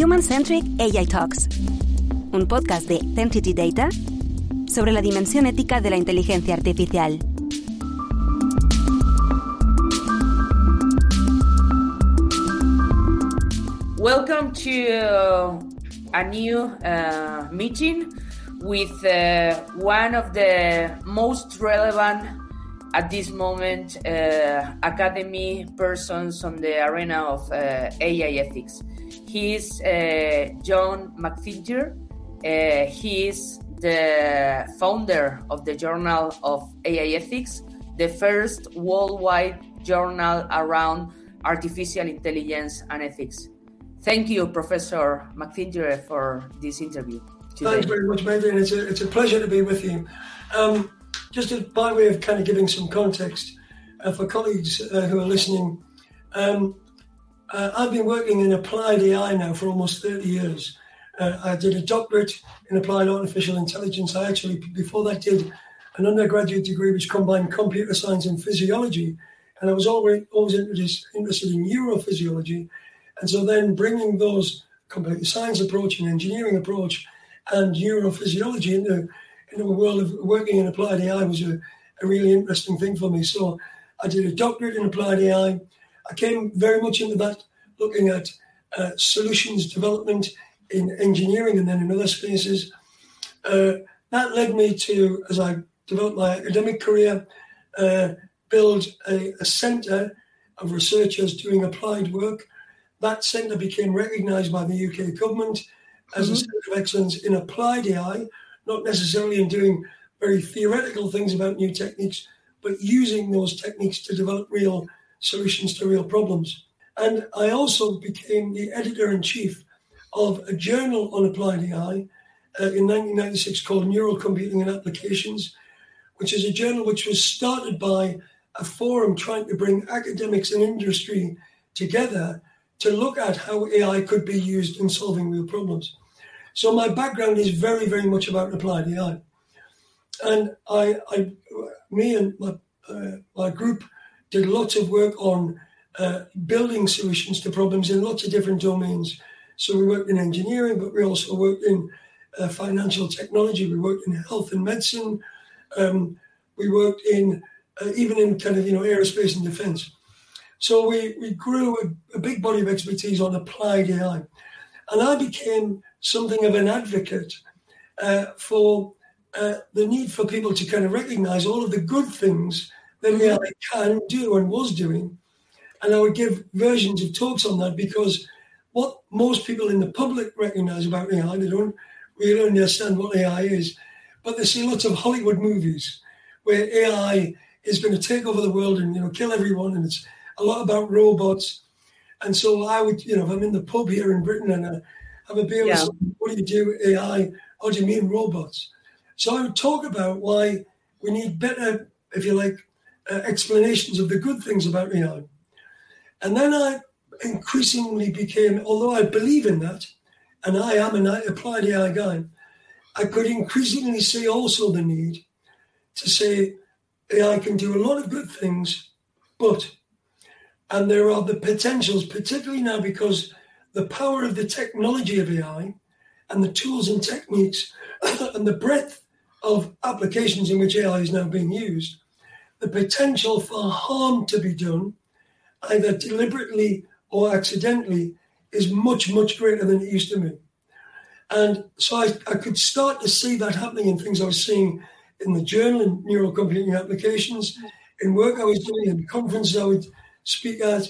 Human Centric AI Talks, un podcast de NTT Data sobre la dimensión ética de la inteligencia artificial. Welcome to uh, a new uh, meeting with uh, one of the most relevant at this moment uh, academy persons on the arena of uh, AI ethics. He is uh, John McFinger. Uh, he is the founder of the Journal of AI Ethics, the first worldwide journal around artificial intelligence and ethics. Thank you, Professor McFinger, for this interview. Today. Thanks very much, Megan. It's a, it's a pleasure to be with you. Um, just by way of kind of giving some context uh, for colleagues uh, who are listening, um, uh, I've been working in applied AI now for almost 30 years. Uh, I did a doctorate in applied artificial intelligence. I actually, before that, did an undergraduate degree which combined computer science and physiology. And I was always, always interested in neurophysiology. And so then bringing those computer science approach and engineering approach and neurophysiology into in the world of working in applied AI was a, a really interesting thing for me. So I did a doctorate in applied AI. I came very much into that looking at uh, solutions development in engineering and then in other spaces. Uh, that led me to, as I developed my academic career, uh, build a, a center of researchers doing applied work. That center became recognized by the UK government as mm-hmm. a center of excellence in applied AI, not necessarily in doing very theoretical things about new techniques, but using those techniques to develop real solutions to real problems. And I also became the editor in chief of a journal on applied AI uh, in 1996 called Neural Computing and Applications, which is a journal which was started by a forum trying to bring academics and industry together to look at how AI could be used in solving real problems. So my background is very, very much about applied AI. And I, I me and my, uh, my group did lots of work on uh, building solutions to problems in lots of different domains. So we worked in engineering, but we also worked in uh, financial technology. We worked in health and medicine. Um, we worked in uh, even in kind of you know aerospace and defense. So we we grew a, a big body of expertise on applied AI, and I became something of an advocate uh, for uh, the need for people to kind of recognize all of the good things that AI can do and was doing. And I would give versions of talks on that because what most people in the public recognize about AI, they don't really understand what AI is, but they see lots of Hollywood movies where AI is going to take over the world and you know kill everyone, and it's a lot about robots. And so I would, you know, if I'm in the pub here in Britain and I have a beer yeah. what do you do AI? How do you mean robots? So I would talk about why we need better, if you like, uh, explanations of the good things about AI. And then I increasingly became, although I believe in that, and I am an applied AI guy, I could increasingly see also the need to say AI can do a lot of good things, but, and there are the potentials, particularly now because the power of the technology of AI and the tools and techniques and the breadth of applications in which AI is now being used, the potential for harm to be done, either deliberately or accidentally, is much, much greater than it used to be. And so I, I could start to see that happening in things I was seeing in the journal in neural computing applications, in work I was doing, in conferences I would speak at.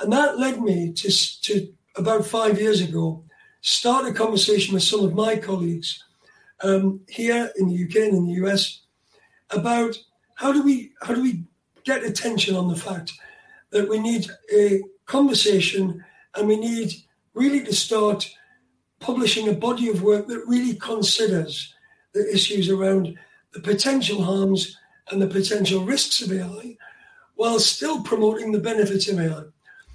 And that led me to, to about five years ago, start a conversation with some of my colleagues um, here in the UK and in the US about how do we how do we get attention on the fact that we need a conversation and we need really to start publishing a body of work that really considers the issues around the potential harms and the potential risks of AI while still promoting the benefits of AI.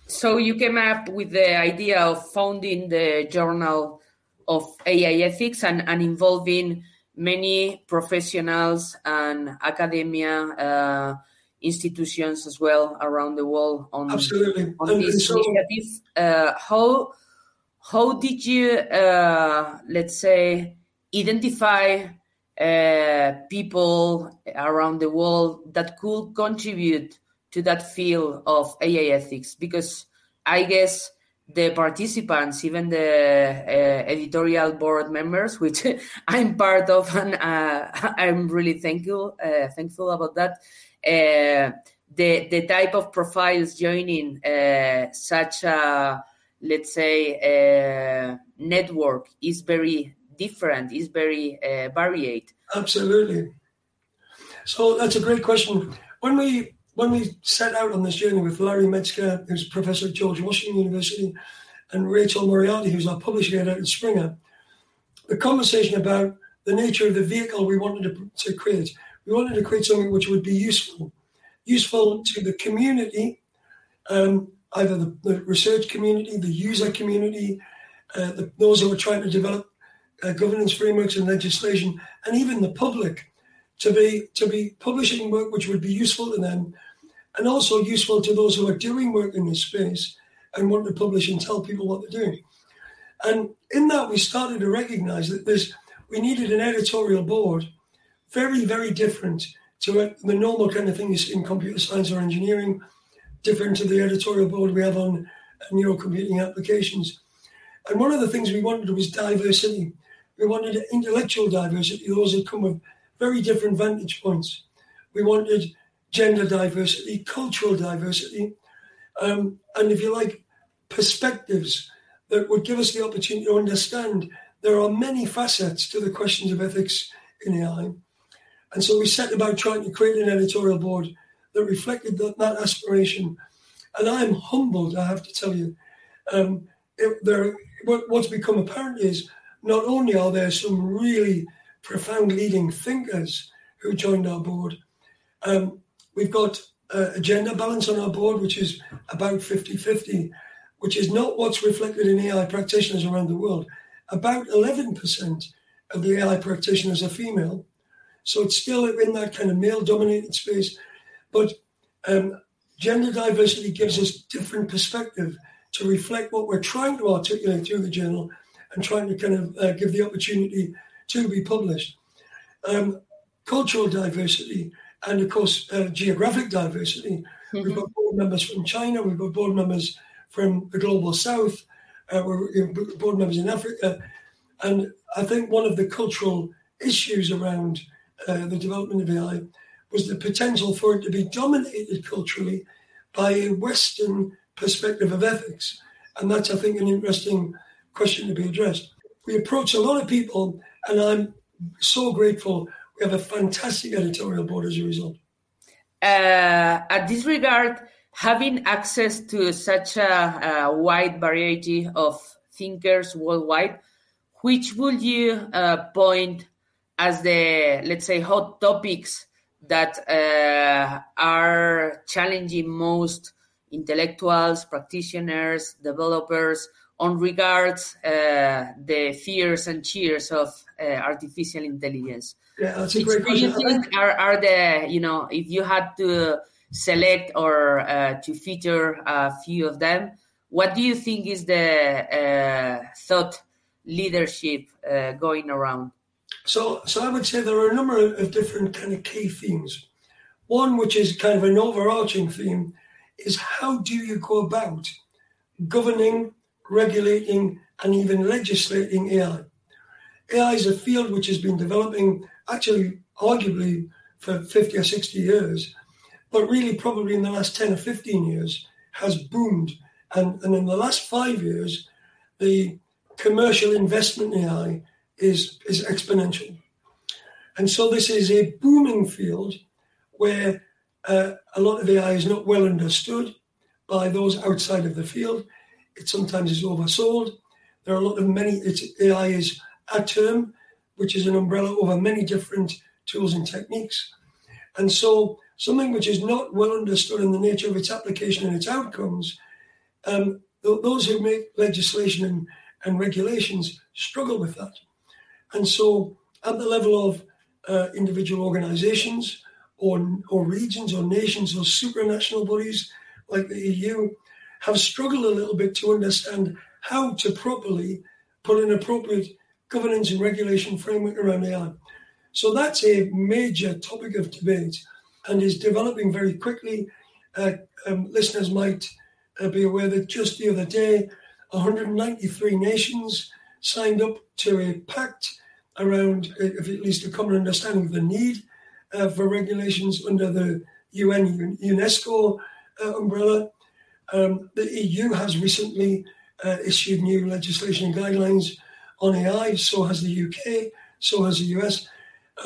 So you came up with the idea of founding the Journal of AI Ethics and, and involving many professionals and academia uh, institutions as well around the world on, Absolutely. on this so, initiative. Uh, how how did you, uh, let's say, identify uh, people around the world that could contribute to that field of AI ethics? Because I guess the participants, even the uh, editorial board members, which I'm part of, and uh, I'm really thankful uh, thankful about that. Uh, the the type of profiles joining uh, such a let's say uh, network is very different, is very varied. Absolutely. So that's a great question. When we when we set out on this journey with Larry Medsker, who's professor at George Washington University, and Rachel Moriarty, who's our publishing editor at Springer, the conversation about the nature of the vehicle we wanted to, to create. We wanted to create something which would be useful, useful to the community, um, either the, the, research community, the user community, uh, the, those who are trying to develop uh, governance frameworks and legislation, and even the public, to be to be publishing work which would be useful to them and also useful to those who are doing work in this space and want to publish and tell people what they're doing. And in that, we started to recognize that there's, we needed an editorial board very, very different to the normal kind of things in computer science or engineering, different to the editorial board we have on neurocomputing applications. And one of the things we wanted was diversity. We wanted intellectual diversity, those who come with very different vantage points. We wanted gender diversity, cultural diversity, um, and if you like, perspectives that would give us the opportunity to understand there are many facets to the questions of ethics in AI. And so we set about trying to create an editorial board that reflected that, that aspiration. And I'm humbled, I have to tell you. Um, it, there, what's become apparent is not only are there some really profound leading thinkers who joined our board, um, we've got uh, a gender balance on our board, which is about 50 50, which is not what's reflected in AI practitioners around the world. About 11% of the AI practitioners are female. So it's still in that kind of male dominated space. But um, gender diversity gives us different perspective to reflect what we're trying to articulate through the journal and trying to kind of uh, give the opportunity to be published. Um, cultural diversity and of course uh, geographic diversity. Mm-hmm. We've got board members from China, we've got board members from the global south, uh, we're board members in Africa, and I think one of the cultural issues around uh, the development of AI was the potential for it to be dominated culturally by a Western perspective of ethics, and that's I think an interesting question to be addressed. We approach a lot of people, and I'm so grateful we have a fantastic editorial board as a result. Uh, at this regard, having access to such a, a, wide variety of thinkers worldwide, which would you uh, point as the, let's say, hot topics that uh, are challenging most intellectuals, practitioners, developers on regards uh, the fears and cheers of uh, artificial intelligence? Yeah, that's a great question. Do you think are, are the, you know, if you had to select or uh, to feature a few of them, what do you think is the uh, thought leadership uh, going around? So, so I would say there are a number of different kind of key themes. One, which is kind of an overarching theme, is how do you go about governing, regulating, and even legislating AI? AI is a field which has been developing actually arguably for 50 or 60 years, but really probably in the last 10 or 15 years has boomed. And, and in the last five years, the commercial investment in AI is, is exponential. And so this is a booming field where uh, a lot of AI is not well understood by those outside of the field. It sometimes is oversold. There are a lot of many, AI is a term which is an umbrella over many different tools and techniques. And so, something which is not well understood in the nature of its application and its outcomes, um, th- those who make legislation and, and regulations struggle with that. And so, at the level of uh, individual organizations or, or regions or nations or supranational bodies like the EU, have struggled a little bit to understand how to properly put an appropriate governance and regulation framework around AI. So that's a major topic of debate and is developing very quickly. Uh, um, listeners might uh, be aware that just the other day, 193 nations signed up to a pact around, uh, at least a common understanding of the need uh, for regulations under the UN UNESCO uh, umbrella. Um, the EU has recently uh, issued new legislation and guidelines on AI, so has the UK, so has the US,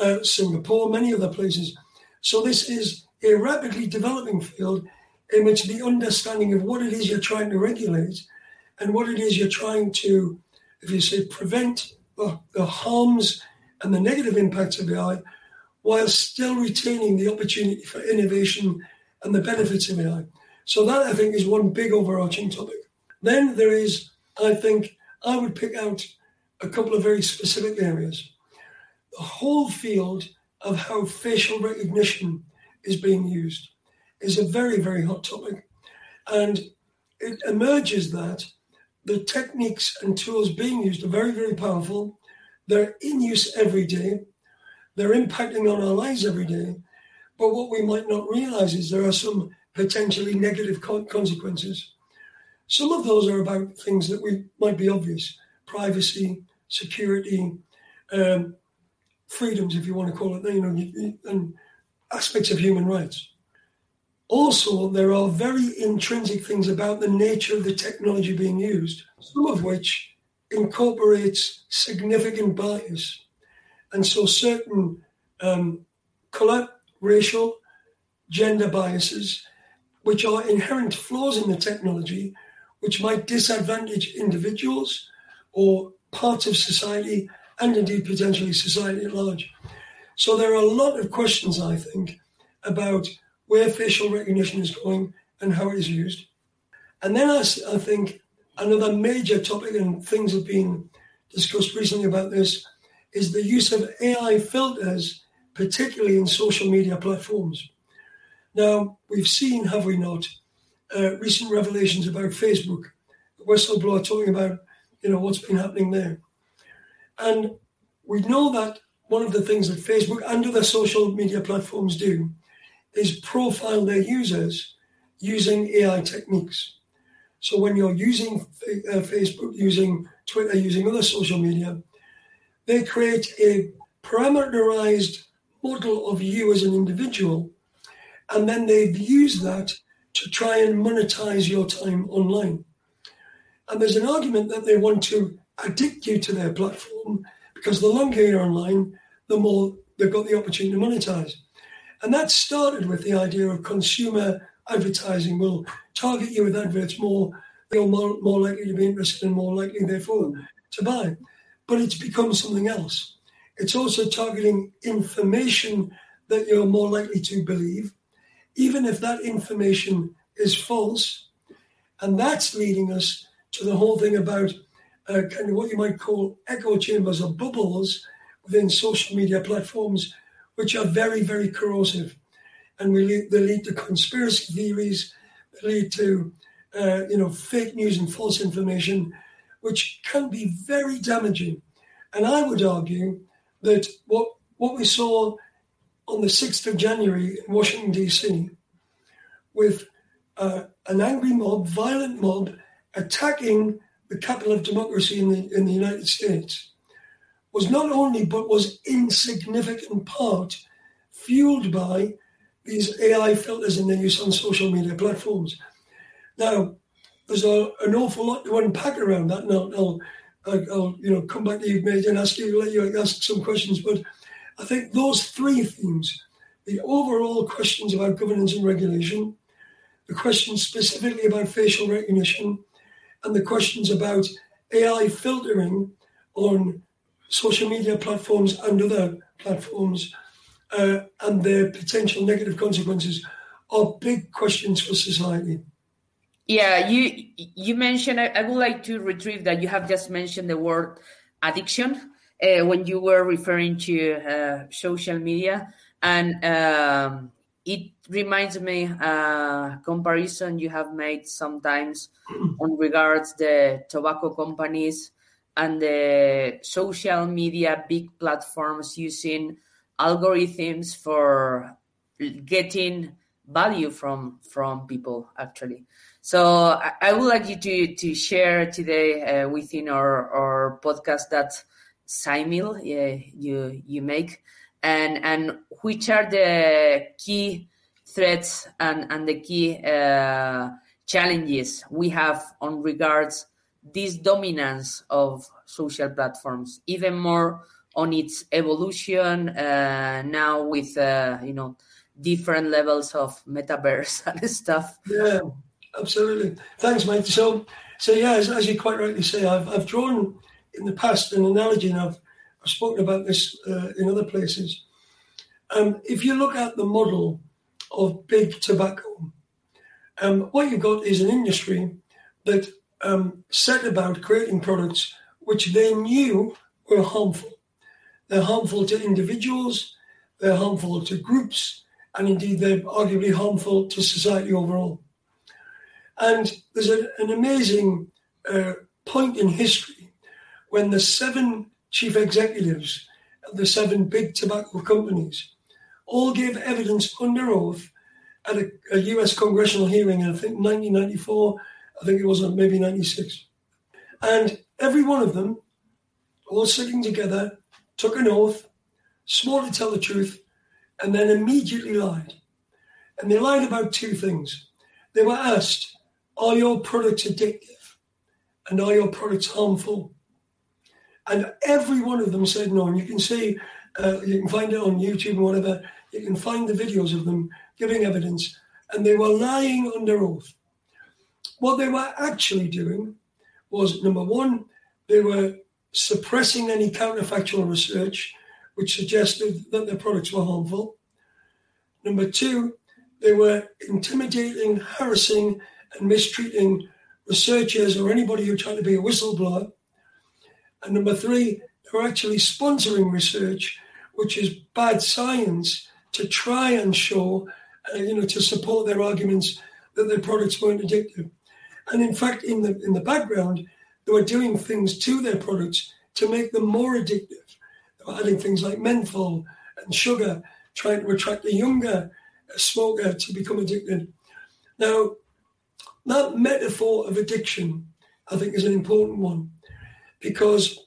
uh, Singapore, many other places. So this is a rapidly developing field in which the understanding of what it is you're trying to regulate and what it is you're trying to, if you say, prevent the, the harms and the negative impacts of AI while still retaining the opportunity for innovation and the benefits of AI. So that I think is one big overarching topic. Then there is, I think, I would pick out a couple of very specific areas. The whole field of how facial recognition is being used is a very, very hot topic. And it emerges that the techniques and tools being used are very, very powerful. They're in use every day. They're impacting on our lives every day. But what we might not realize is there are some potentially negative consequences. Some of those are about things that we might be obvious privacy, security, um, freedoms, if you want to call it, you know, and aspects of human rights. Also, there are very intrinsic things about the nature of the technology being used, some of which incorporates significant bias. And so, certain um, color, racial, gender biases, which are inherent flaws in the technology, which might disadvantage individuals or parts of society and indeed potentially society at large. So there are a lot of questions, I think, about where facial recognition is going and how it is used. And then I, I think another major topic, and things have been discussed recently about this, is the use of AI filters, particularly in social media platforms. Now, we've seen, have we not, uh, recent revelations about Facebook, whistleblower talking about, you know, what's been happening there. And we know that one of the things that Facebook and other social media platforms do is profile their users using AI techniques. So when you're using uh, Facebook, using Twitter, using other social media, they create a parameterized model of you as an individual, and then they've used that to try and monetize your time online. And there's an argument that they want to addict you to their platform because the longer you're online, the more they've got the opportunity to monetize. And that started with the idea of consumer advertising will target you with adverts more, you're more, more likely to be interested and more likely, therefore, to buy. But it's become something else. It's also targeting information that you're more likely to believe, even if that information is false. And that's leading us to the whole thing about uh, kind of what you might call echo chambers or bubbles within social media platforms, which are very, very corrosive. And we lead, they lead to conspiracy theories, they lead to uh, you know fake news and false information, which can be very damaging. And I would argue that what what we saw on the 6th of January in Washington, D.C., with uh, an angry mob, violent mob, attacking the capital of democracy in the, in the United States, was not only, but was in significant part fueled by these AI filters and their use on social media platforms. Now, there's a, an awful lot to unpack around that, and I'll, I'll, I'll, you know come back to you, mate, and ask you, let you ask some questions. But I think those three themes, the overall questions about governance and regulation, the questions specifically about facial recognition, and the questions about AI filtering on social media platforms and other platforms uh, and their potential negative consequences are big questions for society. Yeah, you you mentioned. I, I, would like to retrieve that you have just mentioned the word addiction uh, when you were referring to uh, social media, and um, it reminds me uh, comparison you have made sometimes on regards the tobacco companies and the social media big platforms using algorithms for getting value from from people actually. So i, I would like you to to share today uh, within our our podcast that simil uh, you you make and and which are the key threats and and the key uh, challenges we have on regards this dominance of social platforms even more on its evolution uh, now with uh, you know different levels of metaverse and stuff. Yeah, absolutely. Thanks, mate. So, so yeah, as, as you quite rightly say, I've, I've drawn in the past an analogy, and I've, I've spoken about this uh, in other places. Um, if you look at the model of big tobacco, um, what you've got is an industry that um, set about creating products which they knew were harmful. They're harmful to individuals, they're harmful to groups, and indeed they're arguably harmful to society overall. And there's a, an amazing uh, point in history when the seven chief executives of the seven big tobacco companies all gave evidence under oath at a, a US congressional hearing in, I think, 1994, I think it was maybe 96. And every one of them, all sitting together, took an oath, swore to tell the truth, and then immediately lied. And they lied about two things. They were asked, Are your products addictive? And are your products harmful? And every one of them said no. And you can see, uh, you can find it on YouTube and whatever, you can find the videos of them giving evidence. And they were lying under oath. What they were actually doing was number one, they were suppressing any counterfactual research which suggested that their products were harmful. Number two, they were intimidating, harassing, and mistreating researchers or anybody who tried to be a whistleblower. And number three, they were actually sponsoring research, which is bad science, to try and show, uh, you know, to support their arguments that their products weren't addictive. And in fact, in the in the background, they were doing things to their products to make them more addictive. They were adding things like menthol and sugar, trying to attract a younger smoker to become addicted. Now, that metaphor of addiction, I think, is an important one because,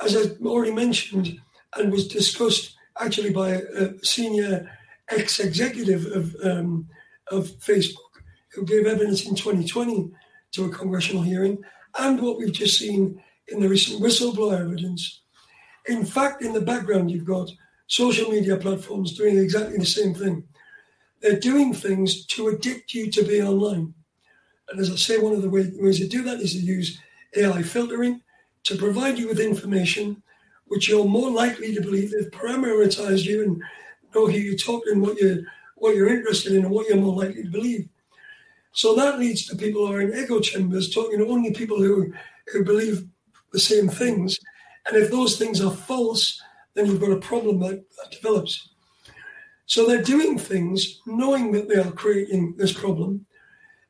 as I already mentioned and was discussed actually by a senior ex executive of, um, of Facebook who gave evidence in 2020 to a congressional hearing, and what we've just seen in the recent whistleblower evidence. In fact, in the background, you've got social media platforms doing exactly the same thing. They're doing things to addict you to be online. And as I say, one of the ways they do that is to use AI filtering to provide you with information which you're more likely to believe. They've parameterized you and know who you talk to and what you're, what you're interested in and what you're more likely to believe. So that leads to people who are in echo chambers talking to only people who, who believe the same things. And if those things are false, then you've got a problem that, that develops. So they're doing things knowing that they are creating this problem.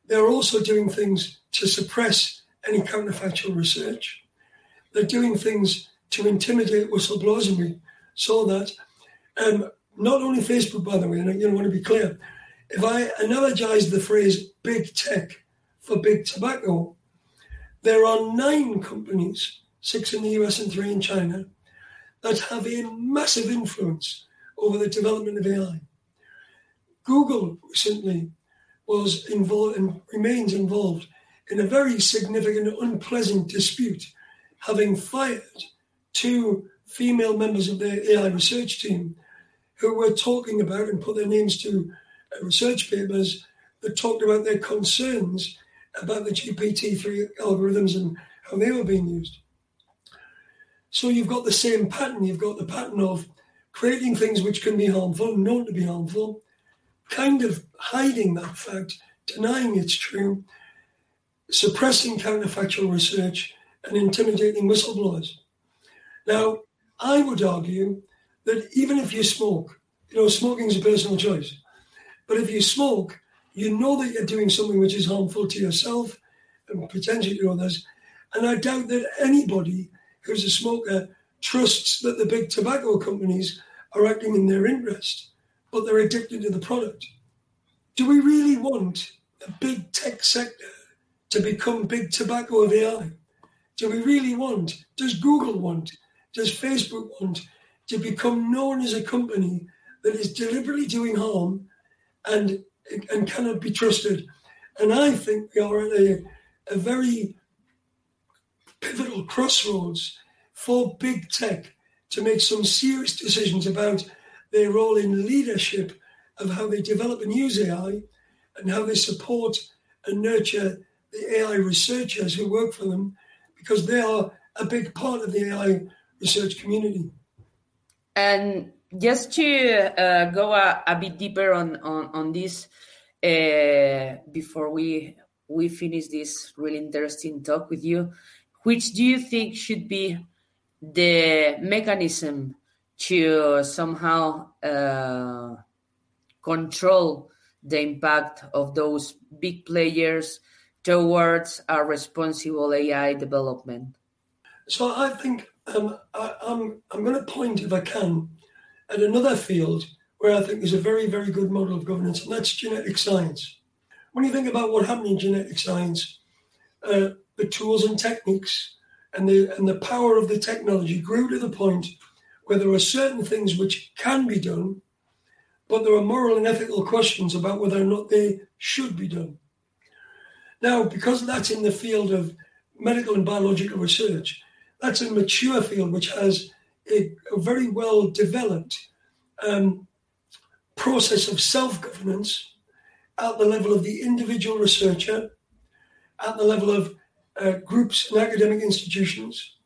They're also doing things to suppress any counterfactual research. They're doing things to intimidate whistleblowers, and we saw that. Um, not only Facebook, by the way, and I you know, want to be clear, if I analogize the phrase big tech for big tobacco, there are nine companies, six in the US and three in China, that have a massive influence over the development of AI. Google recently was involved and remains involved in a very significant, unpleasant dispute, having fired two female members of their AI research team who were talking about and put their names to research papers that talked about their concerns about the GPT-3 algorithms and how they were being used. So you've got the same pattern. You've got the pattern of creating things which can be harmful, known to be harmful, kind of hiding that fact, denying it's true, suppressing counterfactual research, and intimidating whistleblowers. Now, I would argue that even if you smoke, you know, smoking is a personal choice. But if you smoke, you know that you're doing something which is harmful to yourself and potentially to others. And I doubt that anybody who's a smoker trusts that the big tobacco companies are acting in their interest, but they're addicted to the product. Do we really want a big tech sector to become big tobacco of AI? Do we really want, does Google want, does Facebook want to become known as a company that is deliberately doing harm and, and cannot be trusted? And I think we are at a, a very pivotal crossroads for big tech to make some serious decisions about their role in leadership of how they develop and use AI and how they support and nurture the AI researchers who work for them because they are a big part of the AI research community. And just to uh, go a, a, bit deeper on on, on this uh, before we we finish this really interesting talk with you, which do you think should be the mechanism to somehow uh, control the impact of those big players towards a responsible AI development? So I think um, I, I'm I'm going to point, if I can, at another field where I think is a very very good model of governance, and that's genetic science. When you think about what happened in genetic science, uh, the tools and techniques and the and the power of the technology grew to the point where there are certain things which can be done, but there are moral and ethical questions about whether or not they should be done. Now, because that's in the field of medical and biological research, that's a mature field which has very well developed um, process of self governance at the level of the individual researcher, at the level of uh, groups and academic institutions,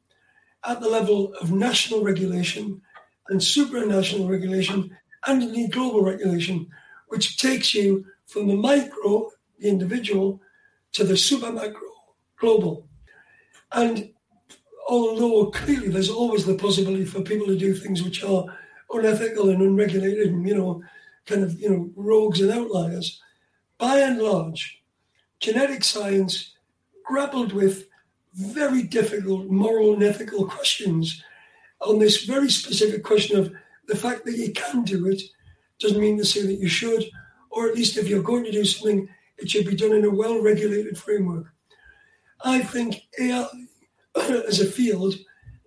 at the level of national regulation and supranational regulation, and indeed global regulation, which takes you from the micro, the individual, to the super macro, global. And although clearly there's always the possibility for people to do things which are unethical and unregulated and, you know, kind of, you know, rogues and outliers, by and large, genetic science grappled with very difficult moral and ethical questions on this very specific question of the fact that you can do it doesn't mean to say that you should, or at least if you're going to do something, it should be done in a well regulated framework. I think AI as a field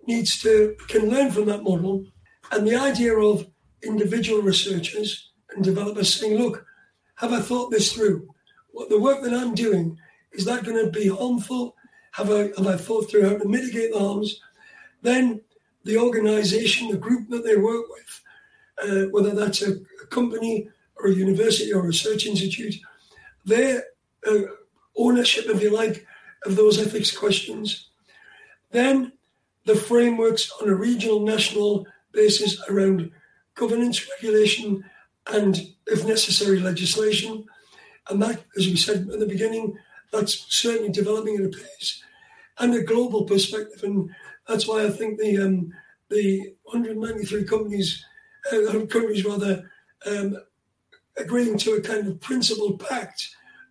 needs to can learn from that model and the idea of individual researchers and developers saying, look, have I thought this through? What the work that I'm doing, is that going to be harmful? Have I have I thought through how to mitigate the harms? Then the organization, the group that they work with, uh, whether that's a, a, company or a university or a research institute, their uh, ownership, if you like, of those ethics questions. Then the frameworks on a regional, national basis around governance, regulation, and, if necessary, legislation. And that, as we said at the beginning, that's certainly developing at a pace. And a global perspective. And that's why I think the um, the 193 companies, uh, countries rather, um, agreeing to a kind of principle pact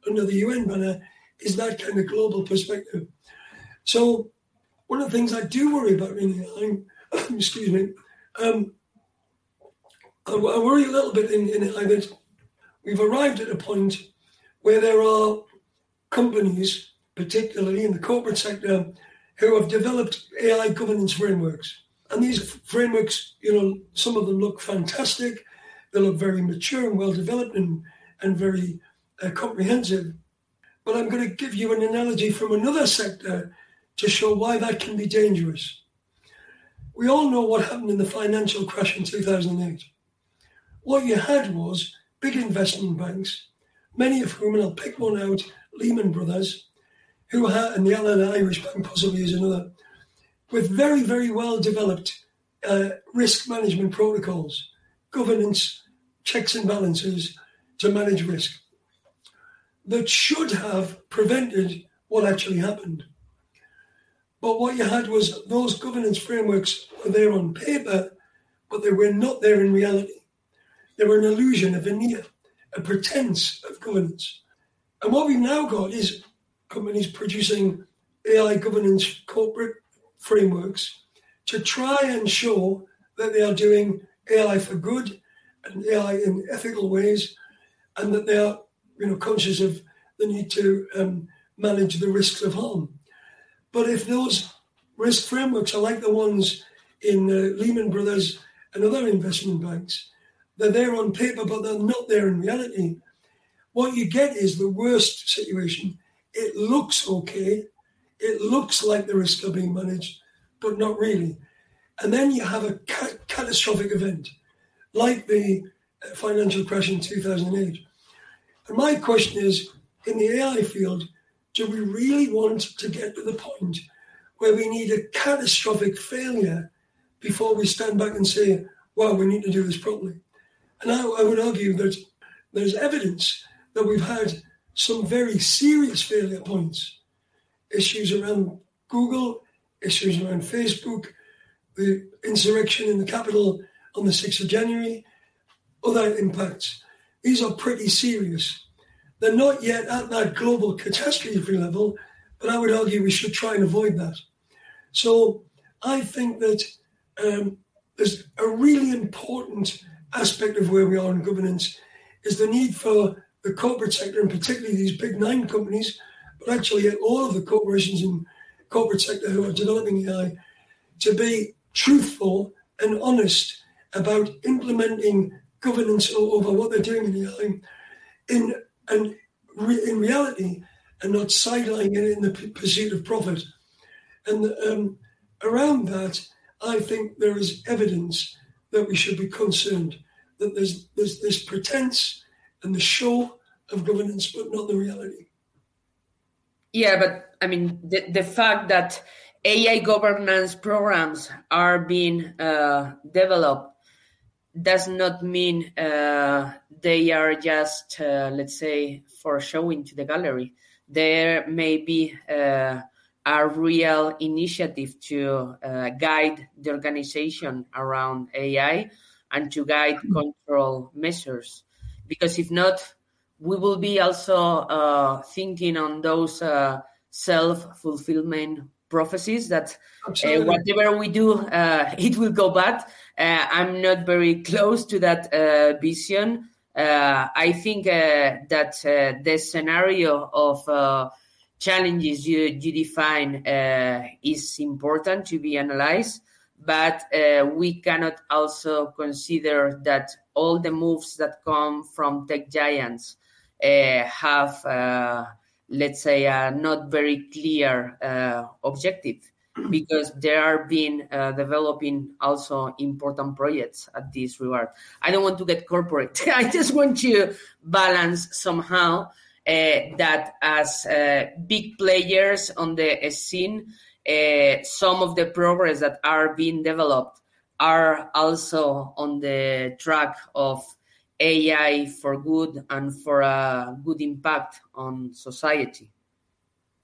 under the UN banner is that kind of global perspective. So one of the things I do worry about in AI, excuse me, um, I, I, worry a little bit in, in AI that we've arrived at a point where there are companies, particularly in the corporate sector, who have developed AI governance frameworks. And these frameworks, you know, some of them look fantastic. They look very mature and well developed and, and very uh, comprehensive. But I'm going to give you an analogy from another sector to show why that can be dangerous. We all know what happened in the financial crash in 2008. What you had was big investment banks, many of whom, and I'll pick one out, Lehman Brothers, who had, and the Allied Irish Bank possibly is another, with very, very well developed uh, risk management protocols, governance, checks and balances to manage risk that should have prevented what actually happened. But what you had was those governance frameworks were there on paper, but they were not there in reality. They were an illusion, a veneer, a pretense of governance. And what we've now got is companies producing AI governance corporate frameworks to try and show that they are doing AI for good and AI in ethical ways, and that they are, you know, conscious of the need to um, manage the risks of harm. But if those risk frameworks are like the ones in uh, Lehman Brothers and other investment banks, they're there on paper, but they're not there in reality. What you get is the worst situation. It looks okay. It looks like the risks are being managed, but not really. And then you have a ca- catastrophic event like the uh, financial crash in 2008. And my question is in the AI field, do we really want to get to the point where we need a catastrophic failure before we stand back and say, well, we need to do this properly? And I, I would argue that there's evidence that we've had some very serious failure points, issues around Google, issues around Facebook, the insurrection in the Capitol on the 6th of January, other impacts. These are pretty serious. They're not yet at that global catastrophe level, but I would argue we should try and avoid that. So I think that um, there's a really important aspect of where we are in governance is the need for the corporate sector, and particularly these big nine companies, but actually all of the corporations in corporate sector who are developing AI, to be truthful and honest about implementing governance over what they're doing in AI in and re, in reality and not sidelining it in the pursuit of profit. And um, around that, I think there is evidence that we should be concerned that there's there's this pretense and the show of governance, but not the reality. Yeah, but I mean the the fact that AI governance programs are being uh, developed does not mean uh, they are just, uh, let's say, for showing to the gallery. There may be uh, a real initiative to uh, guide the organization around AI and to guide control measures. Because if not, we will be also uh, thinking on those uh, self fulfillment prophecies that uh, whatever we do, uh, it will go bad. Uh, I'm not very close to that uh, vision. I think that the scenario of challenges you, you define is important to be analyzed but uh, we cannot also consider that all the moves that come from tech giants uh, have, uh, let's say, a not very clear uh, objective because they are being uh, developing also important projects at this regard. I don't want to get corporate. I just want to balance somehow uh, that as big players on the scene, uh, some of the progress that are being developed are also on the track of AI for good and for a good impact on society.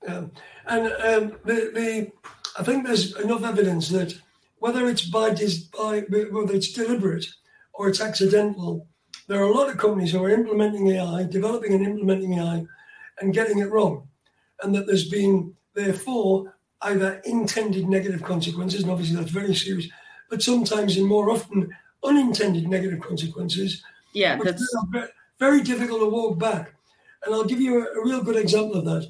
Um, and um, the, the, I think there's enough evidence that whether it's by, by whether it's deliberate or it's accidental, there are a lot of companies who are implementing AI, developing and implementing AI, and getting it wrong, and that there's been therefore either intended negative consequences, and obviously that's very serious, but sometimes and more often unintended negative consequences. Yeah, that's very difficult to walk back. And I'll give you a, a real good example of that.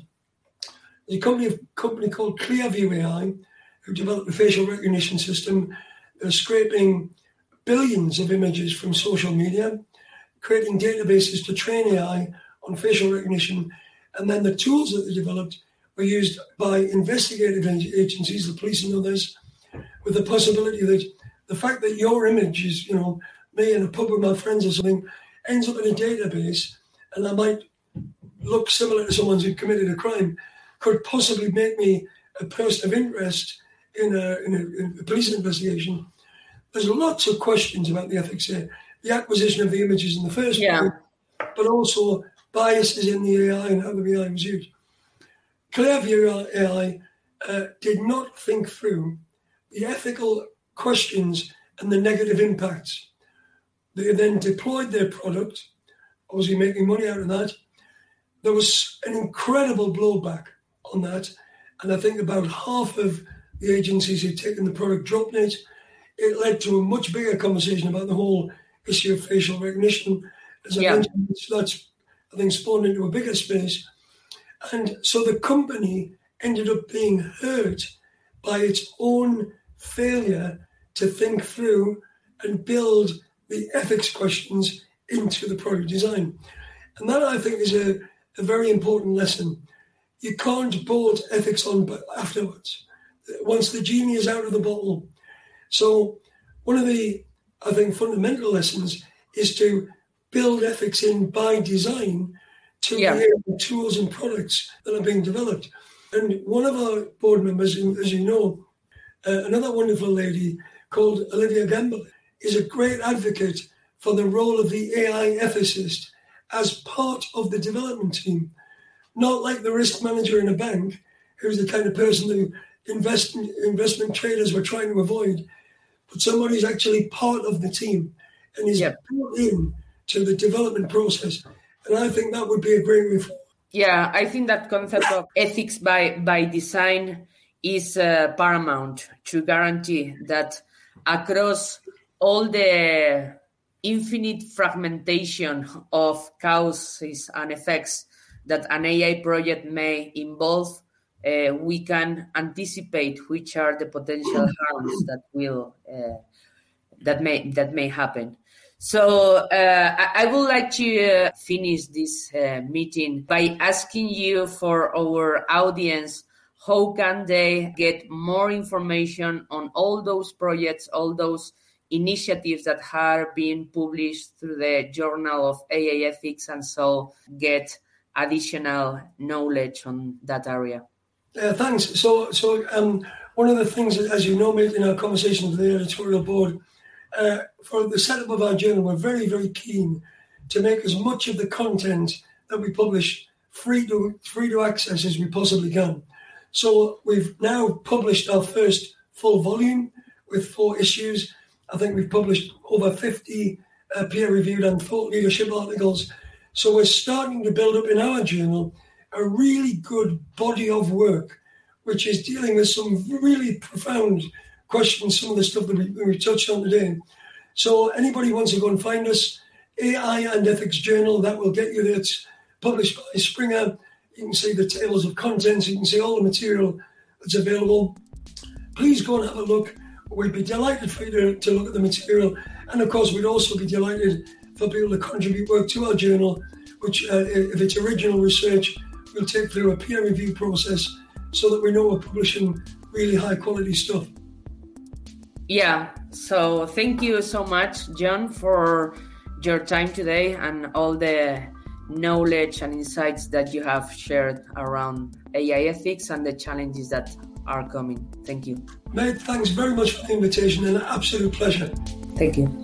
The company, a company called Clearview AI, who developed a facial recognition system, they're scraping billions of images from social media, creating databases to train AI on facial recognition, and then the tools that they developed were used by investigative agencies, the police and others, with the possibility that the fact that your image is, you know, me in a pub with my friends or something, ends up in a database, and I might look similar to someone who committed a crime, could possibly make me a person of interest in a, in a, in a police investigation. There's lots of questions about the ethics here. The acquisition of the images in the first yeah. place, but also biases in the AI and how the AI was used. Clearview AI uh, did not think through the ethical questions and the negative impacts. They then deployed their product obviously making money out of that. There was an incredible blowback on that. And I think about half of the agencies who'd taken the product dropped it. It led to a much bigger conversation about the whole issue of facial recognition. As I yeah. mentioned, that's, I think, spawned into a bigger space. And so the company ended up being hurt by its own failure to think through and build the ethics questions into the product design. And that I think is a, a very important lesson. You can't bolt ethics on afterwards. Once the genie is out of the bottle. So one of the I think fundamental lessons is to build ethics in by design to yeah. the tools and products that are being developed. And one of our board members, as you know, uh, another wonderful lady called Olivia Gambelin, is a great advocate for the role of the AI ethicist as part of the development team, not like the risk manager in a bank, who's the kind of person that invest, investment traders were trying to avoid, but somebody who's actually part of the team and is yep. brought in to the development process. And I think that would be a great reform. Yeah, I think that concept of ethics by, by design is uh, paramount to guarantee that across all the infinite fragmentation of causes and effects that an AI project may involve, uh, we can anticipate which are the potential harms that will uh, that may that may happen. So uh, I, I, would like to uh, finish this uh, meeting by asking you for our audience how can they get more information on all those projects, all those initiatives that are being published through the Journal of AI Ethics, and so get additional knowledge on that area. Uh, thanks. So, so um, one of the things, as you know, in our conversations with the editorial board, uh, for the setup of our journal, we're very, very keen to make as much of the content that we publish free to free to access as we possibly can. So we've now published our first full volume with four issues. I think we've published over 50 uh, peer-reviewed and thought leadership articles. So we're starting to build up in our journal a really good body of work, which is dealing with some really profound questions, some of the stuff that we, we touched on today. So anybody wants to go and find us, AI and Ethics Journal, that will get you there. It's published by Springer. You can see the tables of contents. You can see all the material that's available. Please go and have a look. We'd be delighted for you to, to look at the material. And of course, we'd also be delighted for people to contribute work to our journal, which, uh, if it's original research, we'll take through a peer review process so that we know we're publishing really high quality stuff. Yeah, so thank you so much, John, for your time today and all the knowledge and insights that you have shared around AI ethics and the challenges that are coming. Thank you. Mate, thanks very much for the invitation and an absolute pleasure. Thank you.